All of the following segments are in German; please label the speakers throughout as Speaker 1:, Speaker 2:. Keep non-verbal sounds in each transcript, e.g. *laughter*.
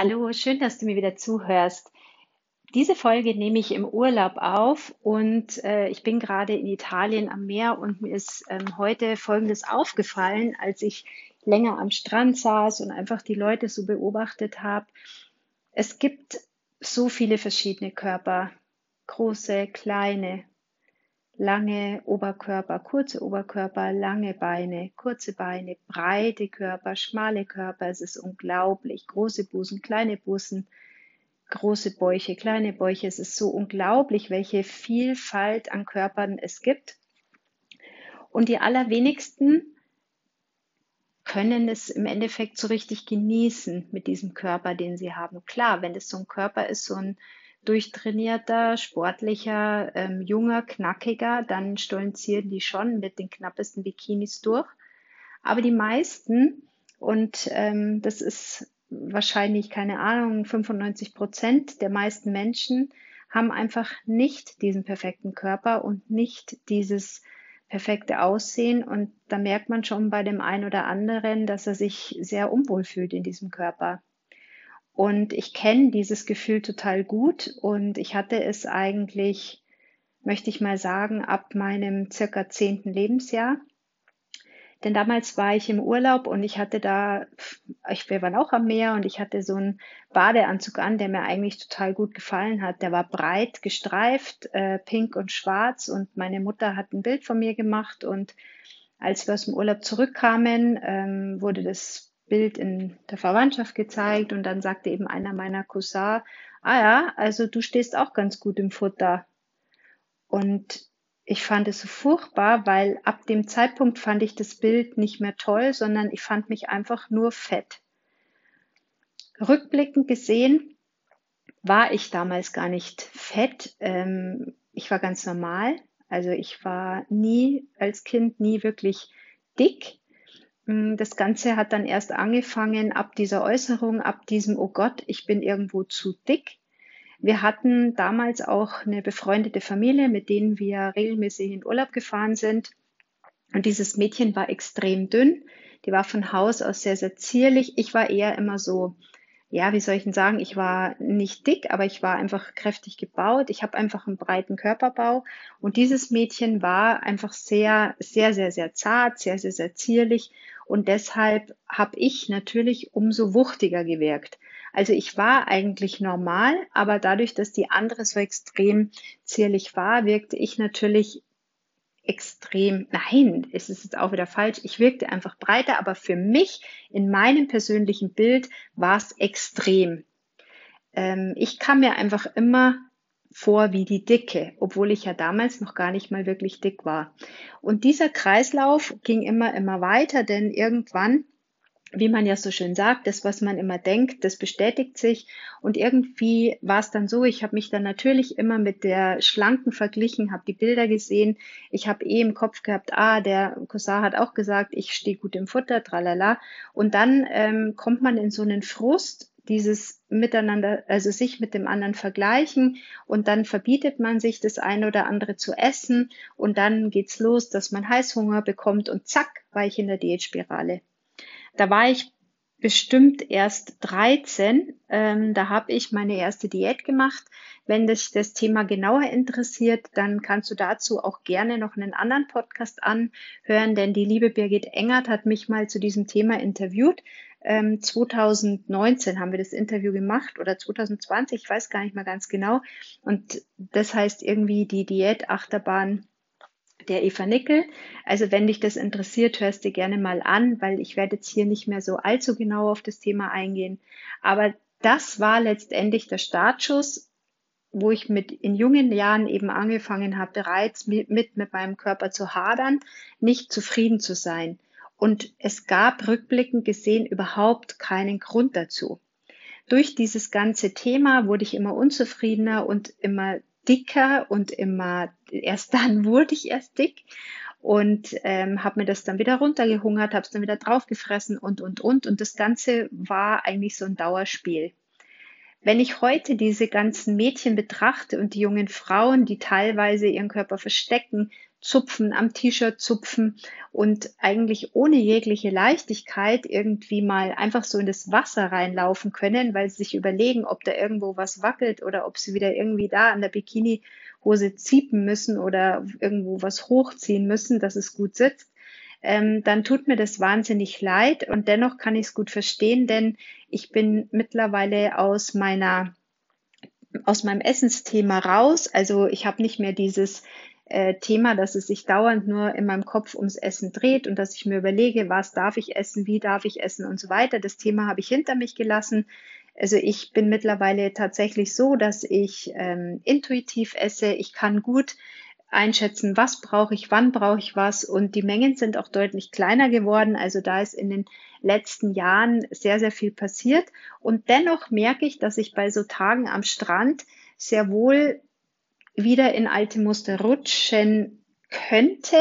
Speaker 1: Hallo, schön, dass du mir wieder zuhörst. Diese Folge nehme ich im Urlaub auf und äh, ich bin gerade in Italien am Meer und mir ist ähm, heute Folgendes aufgefallen, als ich länger am Strand saß und einfach die Leute so beobachtet habe. Es gibt so viele verschiedene Körper, große, kleine, lange Oberkörper, kurze Oberkörper, lange Beine, kurze Beine, breite Körper, schmale Körper. Es ist unglaublich. Große Busen, kleine Busen, große Bäuche, kleine Bäuche. Es ist so unglaublich, welche Vielfalt an Körpern es gibt. Und die allerwenigsten können es im Endeffekt so richtig genießen mit diesem Körper, den sie haben. Klar, wenn es so ein Körper ist, so ein durchtrainierter, sportlicher, ähm, junger, knackiger, dann stolzieren die schon mit den knappesten Bikinis durch. Aber die meisten, und ähm, das ist wahrscheinlich, keine Ahnung, 95 Prozent der meisten Menschen, haben einfach nicht diesen perfekten Körper und nicht dieses perfekte Aussehen. Und da merkt man schon bei dem einen oder anderen, dass er sich sehr unwohl fühlt in diesem Körper. Und ich kenne dieses Gefühl total gut und ich hatte es eigentlich, möchte ich mal sagen, ab meinem circa zehnten Lebensjahr. Denn damals war ich im Urlaub und ich hatte da, ich, wir waren auch am Meer und ich hatte so einen Badeanzug an, der mir eigentlich total gut gefallen hat. Der war breit gestreift, äh, pink und schwarz und meine Mutter hat ein Bild von mir gemacht und als wir aus dem Urlaub zurückkamen, ähm, wurde das Bild in der Verwandtschaft gezeigt und dann sagte eben einer meiner Cousins, ah ja, also du stehst auch ganz gut im Futter. Und ich fand es so furchtbar, weil ab dem Zeitpunkt fand ich das Bild nicht mehr toll, sondern ich fand mich einfach nur fett. Rückblickend gesehen war ich damals gar nicht fett. Ähm, ich war ganz normal. Also ich war nie als Kind nie wirklich dick. Mm, das Ganze hat dann erst angefangen ab dieser Äußerung, ab diesem, oh Gott, ich bin irgendwo zu dick. Wir hatten damals auch eine befreundete Familie, mit denen wir regelmäßig in Urlaub gefahren sind. Und dieses Mädchen war extrem dünn. Die war von Haus aus sehr, sehr zierlich. Ich war eher immer so, ja, wie soll ich denn sagen, ich war nicht dick, aber ich war einfach kräftig gebaut. Ich habe einfach einen breiten Körperbau. Und dieses Mädchen war einfach sehr, sehr, sehr, sehr zart, sehr, sehr, sehr zierlich und deshalb habe ich natürlich umso wuchtiger gewirkt. Also ich war eigentlich normal, aber dadurch, dass die andere so extrem zierlich war, wirkte ich natürlich extrem, nein, es ist jetzt auch wieder falsch, ich wirkte einfach breiter, aber für mich in meinem persönlichen Bild war es extrem. Ähm, ich kam mir einfach immer vor wie die Dicke, obwohl ich ja damals noch gar nicht mal wirklich dick war. Und dieser Kreislauf ging immer, immer weiter, denn irgendwann wie man ja so schön sagt, das, was man immer denkt, das bestätigt sich. Und irgendwie war es dann so, ich habe mich dann natürlich immer mit der Schlanken verglichen, habe die Bilder gesehen. Ich habe eh im Kopf gehabt, ah, der Cousin hat auch gesagt, ich stehe gut im Futter, tralala. Und dann ähm, kommt man in so einen Frust, dieses Miteinander, also sich mit dem anderen vergleichen und dann verbietet man sich das eine oder andere zu essen und dann geht's los, dass man Heißhunger bekommt und zack, war ich in der Diätspirale. Da war ich bestimmt erst 13. Ähm, da habe ich meine erste Diät gemacht. Wenn dich das Thema genauer interessiert, dann kannst du dazu auch gerne noch einen anderen Podcast anhören, denn die liebe Birgit Engert hat mich mal zu diesem Thema interviewt. Ähm, 2019 haben wir das Interview gemacht oder 2020, ich weiß gar nicht mal ganz genau. Und das heißt irgendwie die Diätachterbahn der Eva Nickel. Also wenn dich das interessiert, hörst dir gerne mal an, weil ich werde jetzt hier nicht mehr so allzu genau auf das Thema eingehen. Aber das war letztendlich der Startschuss, wo ich mit in jungen Jahren eben angefangen habe, bereits mit, mit, mit meinem Körper zu hadern, nicht zufrieden zu sein. Und es gab rückblickend gesehen überhaupt keinen Grund dazu. Durch dieses ganze Thema wurde ich immer unzufriedener und immer dicker und immer, erst dann *laughs* wurde ich erst dick und ähm, habe mir das dann wieder runtergehungert, habe es dann wieder draufgefressen und, und, und. Und das Ganze war eigentlich so ein Dauerspiel. Wenn ich heute diese ganzen Mädchen betrachte und die jungen Frauen, die teilweise ihren Körper verstecken, zupfen, am T-Shirt zupfen und eigentlich ohne jegliche Leichtigkeit irgendwie mal einfach so in das Wasser reinlaufen können, weil sie sich überlegen, ob da irgendwo was wackelt oder ob sie wieder irgendwie da an der Bikinihose ziepen müssen oder irgendwo was hochziehen müssen, dass es gut sitzt, ähm, dann tut mir das wahnsinnig leid und dennoch kann ich es gut verstehen, denn ich bin mittlerweile aus meiner aus meinem Essensthema raus. Also ich habe nicht mehr dieses äh, Thema, dass es sich dauernd nur in meinem Kopf ums Essen dreht und dass ich mir überlege, was darf ich essen, wie darf ich essen und so weiter. Das Thema habe ich hinter mich gelassen. Also ich bin mittlerweile tatsächlich so, dass ich ähm, intuitiv esse. Ich kann gut einschätzen, was brauche ich, wann brauche ich was. Und die Mengen sind auch deutlich kleiner geworden. Also da ist in den letzten Jahren sehr, sehr viel passiert. Und dennoch merke ich, dass ich bei so Tagen am Strand sehr wohl wieder in alte Muster rutschen könnte,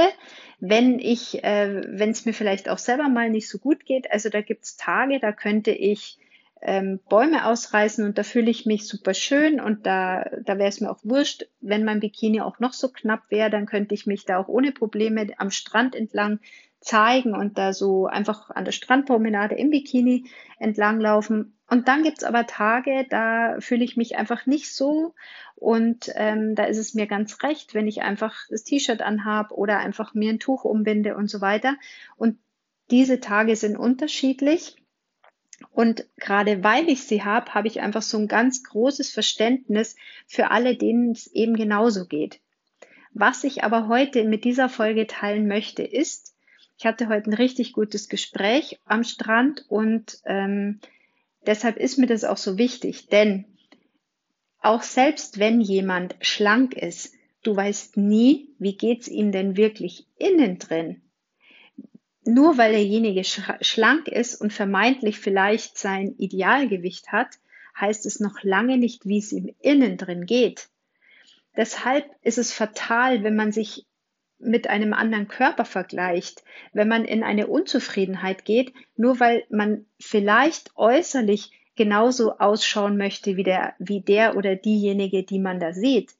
Speaker 1: wenn ich, äh, wenn es mir vielleicht auch selber mal nicht so gut geht. Also da gibt's Tage, da könnte ich ähm, Bäume ausreißen und da fühle ich mich super schön und da, da wäre es mir auch wurscht, wenn mein Bikini auch noch so knapp wäre, dann könnte ich mich da auch ohne Probleme am Strand entlang zeigen und da so einfach an der Strandpromenade im Bikini entlanglaufen. Und dann gibt's aber Tage, da fühle ich mich einfach nicht so und ähm, da ist es mir ganz recht, wenn ich einfach das T-Shirt anhab oder einfach mir ein Tuch umbinde und so weiter. Und diese Tage sind unterschiedlich. Und gerade weil ich sie habe, habe ich einfach so ein ganz großes Verständnis für alle, denen es eben genauso geht. Was ich aber heute mit dieser Folge teilen möchte, ist, ich hatte heute ein richtig gutes Gespräch am Strand und ähm, deshalb ist mir das auch so wichtig, denn auch selbst wenn jemand schlank ist, du weißt nie, wie geht's ihm denn wirklich innen drin nur weil derjenige schlank ist und vermeintlich vielleicht sein Idealgewicht hat, heißt es noch lange nicht, wie es ihm innen drin geht. Deshalb ist es fatal, wenn man sich mit einem anderen Körper vergleicht, wenn man in eine Unzufriedenheit geht, nur weil man vielleicht äußerlich genauso ausschauen möchte wie der, wie der oder diejenige, die man da sieht.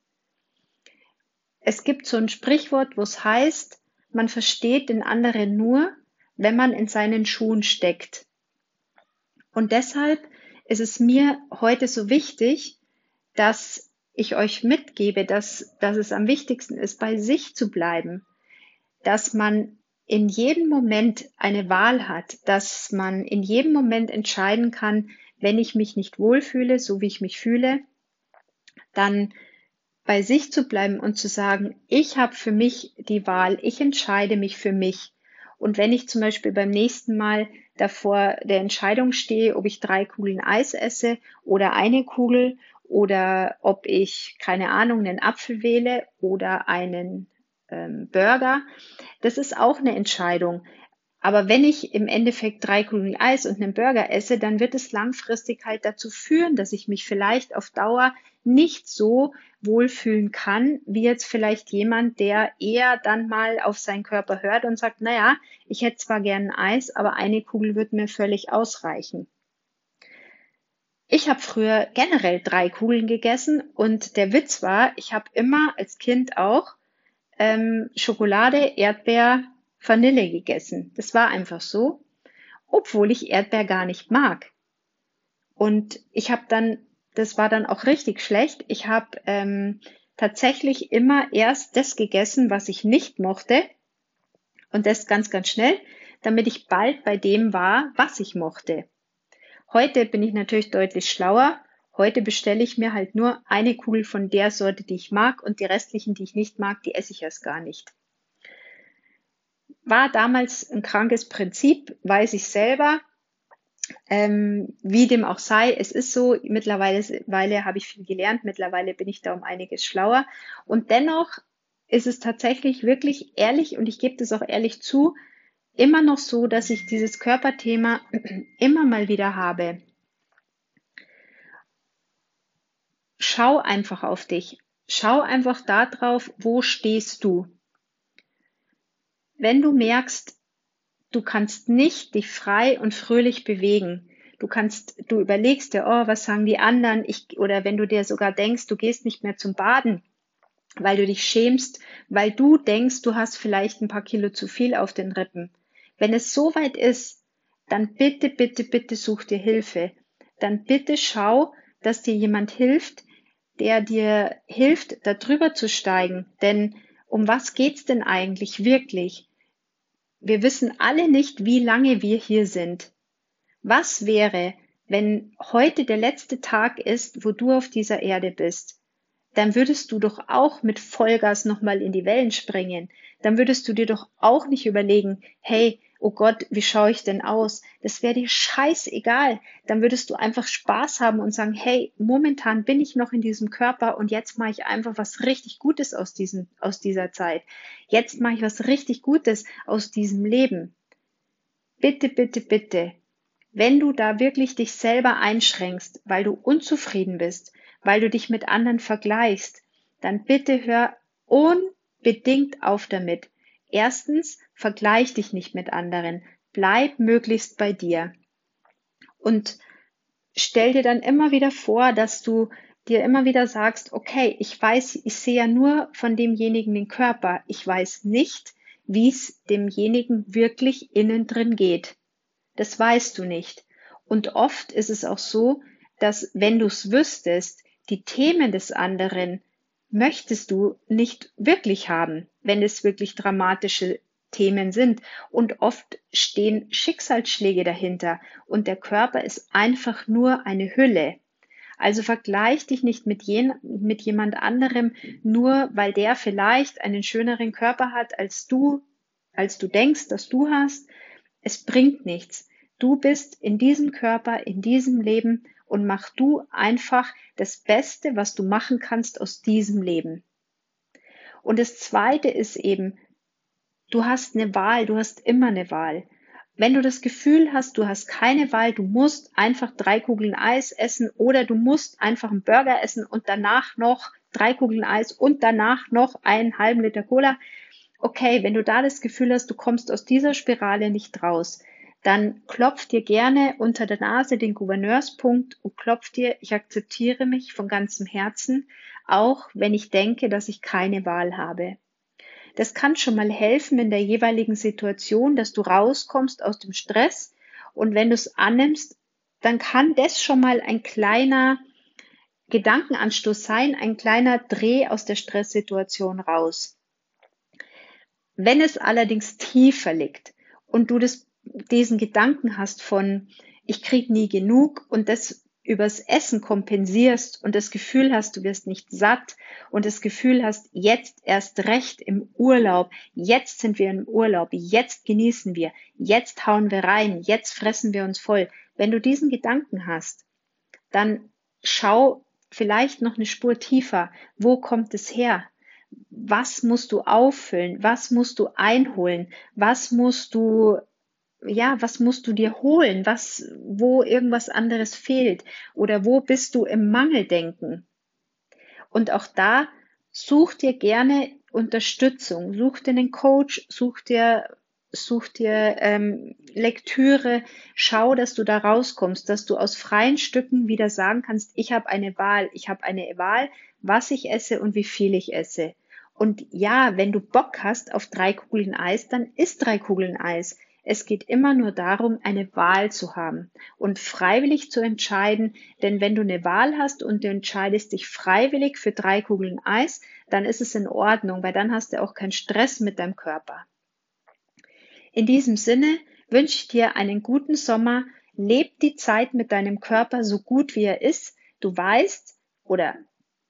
Speaker 1: Es gibt so ein Sprichwort, wo es heißt, man versteht den anderen nur, wenn man in seinen Schuhen steckt. Und deshalb ist es mir heute so wichtig, dass ich euch mitgebe, dass, dass es am wichtigsten ist, bei sich zu bleiben, dass man in jedem Moment eine Wahl hat, dass man in jedem Moment entscheiden kann, wenn ich mich nicht wohlfühle, so wie ich mich fühle, dann bei sich zu bleiben und zu sagen, ich habe für mich die Wahl, ich entscheide mich für mich. Und wenn ich zum Beispiel beim nächsten Mal davor der Entscheidung stehe, ob ich drei Kugeln Eis esse oder eine Kugel oder ob ich, keine Ahnung, einen Apfel wähle oder einen ähm, Burger, das ist auch eine Entscheidung. Aber wenn ich im Endeffekt drei Kugeln Eis und einen Burger esse, dann wird es langfristig halt dazu führen, dass ich mich vielleicht auf Dauer nicht so wohlfühlen kann, wie jetzt vielleicht jemand, der eher dann mal auf seinen Körper hört und sagt, naja, ich hätte zwar gern Eis, aber eine Kugel wird mir völlig ausreichen. Ich habe früher generell drei Kugeln gegessen und der Witz war, ich habe immer als Kind auch ähm, Schokolade, Erdbeer, Vanille gegessen. Das war einfach so, obwohl ich Erdbeer gar nicht mag. Und ich habe dann, das war dann auch richtig schlecht. Ich habe ähm, tatsächlich immer erst das gegessen, was ich nicht mochte. Und das ganz, ganz schnell, damit ich bald bei dem war, was ich mochte. Heute bin ich natürlich deutlich schlauer. Heute bestelle ich mir halt nur eine Kugel von der Sorte, die ich mag und die restlichen, die ich nicht mag, die esse ich erst gar nicht war damals ein krankes Prinzip, weiß ich selber. Ähm, wie dem auch sei, es ist so, mittlerweile habe ich viel gelernt, mittlerweile bin ich da um einiges schlauer. Und dennoch ist es tatsächlich wirklich ehrlich und ich gebe das auch ehrlich zu, immer noch so, dass ich dieses Körperthema *clears throat* immer mal wieder habe. Schau einfach auf dich. Schau einfach darauf, wo stehst du. Wenn du merkst, du kannst nicht dich frei und fröhlich bewegen, du kannst, du überlegst dir, oh, was sagen die anderen, ich, oder wenn du dir sogar denkst, du gehst nicht mehr zum Baden, weil du dich schämst, weil du denkst, du hast vielleicht ein paar Kilo zu viel auf den Rippen. Wenn es so weit ist, dann bitte, bitte, bitte such dir Hilfe. Dann bitte schau, dass dir jemand hilft, der dir hilft, da drüber zu steigen. Denn um was geht's denn eigentlich wirklich? Wir wissen alle nicht, wie lange wir hier sind. Was wäre, wenn heute der letzte Tag ist, wo du auf dieser Erde bist? Dann würdest du doch auch mit Vollgas nochmal in die Wellen springen. Dann würdest du dir doch auch nicht überlegen, hey, oh Gott, wie schaue ich denn aus? Das wäre dir scheißegal. Dann würdest du einfach Spaß haben und sagen, hey, momentan bin ich noch in diesem Körper und jetzt mache ich einfach was richtig Gutes aus, diesem, aus dieser Zeit. Jetzt mache ich was richtig Gutes aus diesem Leben. Bitte, bitte, bitte. Wenn du da wirklich dich selber einschränkst, weil du unzufrieden bist, weil du dich mit anderen vergleichst, dann bitte hör unbedingt auf damit. Erstens, vergleich dich nicht mit anderen. Bleib möglichst bei dir. Und stell dir dann immer wieder vor, dass du dir immer wieder sagst, okay, ich weiß, ich sehe ja nur von demjenigen den Körper. Ich weiß nicht, wie es demjenigen wirklich innen drin geht. Das weißt du nicht. Und oft ist es auch so, dass wenn du es wüsstest, die Themen des anderen möchtest du nicht wirklich haben, wenn es wirklich dramatische Themen sind. Und oft stehen Schicksalsschläge dahinter und der Körper ist einfach nur eine Hülle. Also vergleich dich nicht mit, jen, mit jemand anderem, nur weil der vielleicht einen schöneren Körper hat als du, als du denkst, dass du hast. Es bringt nichts. Du bist in diesem Körper, in diesem Leben und mach du einfach das Beste, was du machen kannst aus diesem Leben. Und das Zweite ist eben, du hast eine Wahl, du hast immer eine Wahl. Wenn du das Gefühl hast, du hast keine Wahl, du musst einfach drei Kugeln Eis essen oder du musst einfach einen Burger essen und danach noch drei Kugeln Eis und danach noch einen halben Liter Cola. Okay, wenn du da das Gefühl hast, du kommst aus dieser Spirale nicht raus, dann klopf dir gerne unter der Nase den Gouverneurspunkt und klopf dir, ich akzeptiere mich von ganzem Herzen, auch wenn ich denke, dass ich keine Wahl habe. Das kann schon mal helfen in der jeweiligen Situation, dass du rauskommst aus dem Stress und wenn du es annimmst, dann kann das schon mal ein kleiner Gedankenanstoß sein, ein kleiner Dreh aus der Stresssituation raus. Wenn es allerdings tiefer liegt und du das diesen Gedanken hast von, ich krieg nie genug und das übers Essen kompensierst und das Gefühl hast, du wirst nicht satt und das Gefühl hast, jetzt erst recht im Urlaub, jetzt sind wir im Urlaub, jetzt genießen wir, jetzt hauen wir rein, jetzt fressen wir uns voll. Wenn du diesen Gedanken hast, dann schau vielleicht noch eine Spur tiefer. Wo kommt es her? Was musst du auffüllen? Was musst du einholen? Was musst du ja, was musst du dir holen, was, wo irgendwas anderes fehlt oder wo bist du im Mangeldenken? Und auch da such dir gerne Unterstützung, such dir einen Coach, such dir, such dir ähm, Lektüre, schau, dass du da rauskommst, dass du aus freien Stücken wieder sagen kannst, ich habe eine Wahl, ich habe eine Wahl, was ich esse und wie viel ich esse. Und ja, wenn du Bock hast auf drei Kugeln Eis, dann isst drei Kugeln Eis. Es geht immer nur darum, eine Wahl zu haben und freiwillig zu entscheiden, denn wenn du eine Wahl hast und du entscheidest dich freiwillig für drei Kugeln Eis, dann ist es in Ordnung, weil dann hast du auch keinen Stress mit deinem Körper. In diesem Sinne wünsche ich dir einen guten Sommer, leb die Zeit mit deinem Körper so gut wie er ist. Du weißt oder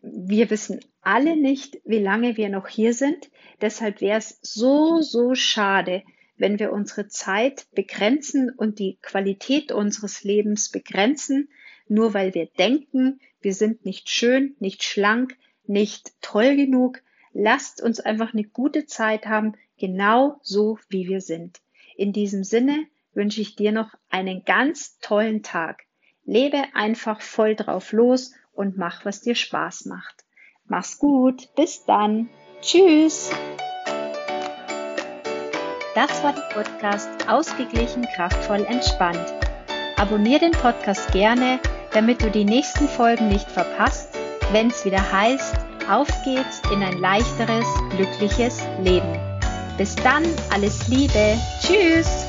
Speaker 1: wir wissen alle nicht, wie lange wir noch hier sind. Deshalb wäre es so, so schade, wenn wir unsere Zeit begrenzen und die Qualität unseres Lebens begrenzen, nur weil wir denken, wir sind nicht schön, nicht schlank, nicht toll genug. Lasst uns einfach eine gute Zeit haben, genau so wie wir sind. In diesem Sinne wünsche ich dir noch einen ganz tollen Tag. Lebe einfach voll drauf los und mach, was dir Spaß macht. Mach's gut, bis dann. Tschüss. Das war der Podcast Ausgeglichen, kraftvoll, entspannt. Abonnier den Podcast gerne, damit du die nächsten Folgen nicht verpasst, wenn es wieder heißt, auf geht's in ein leichteres, glückliches Leben. Bis dann, alles Liebe. Tschüss.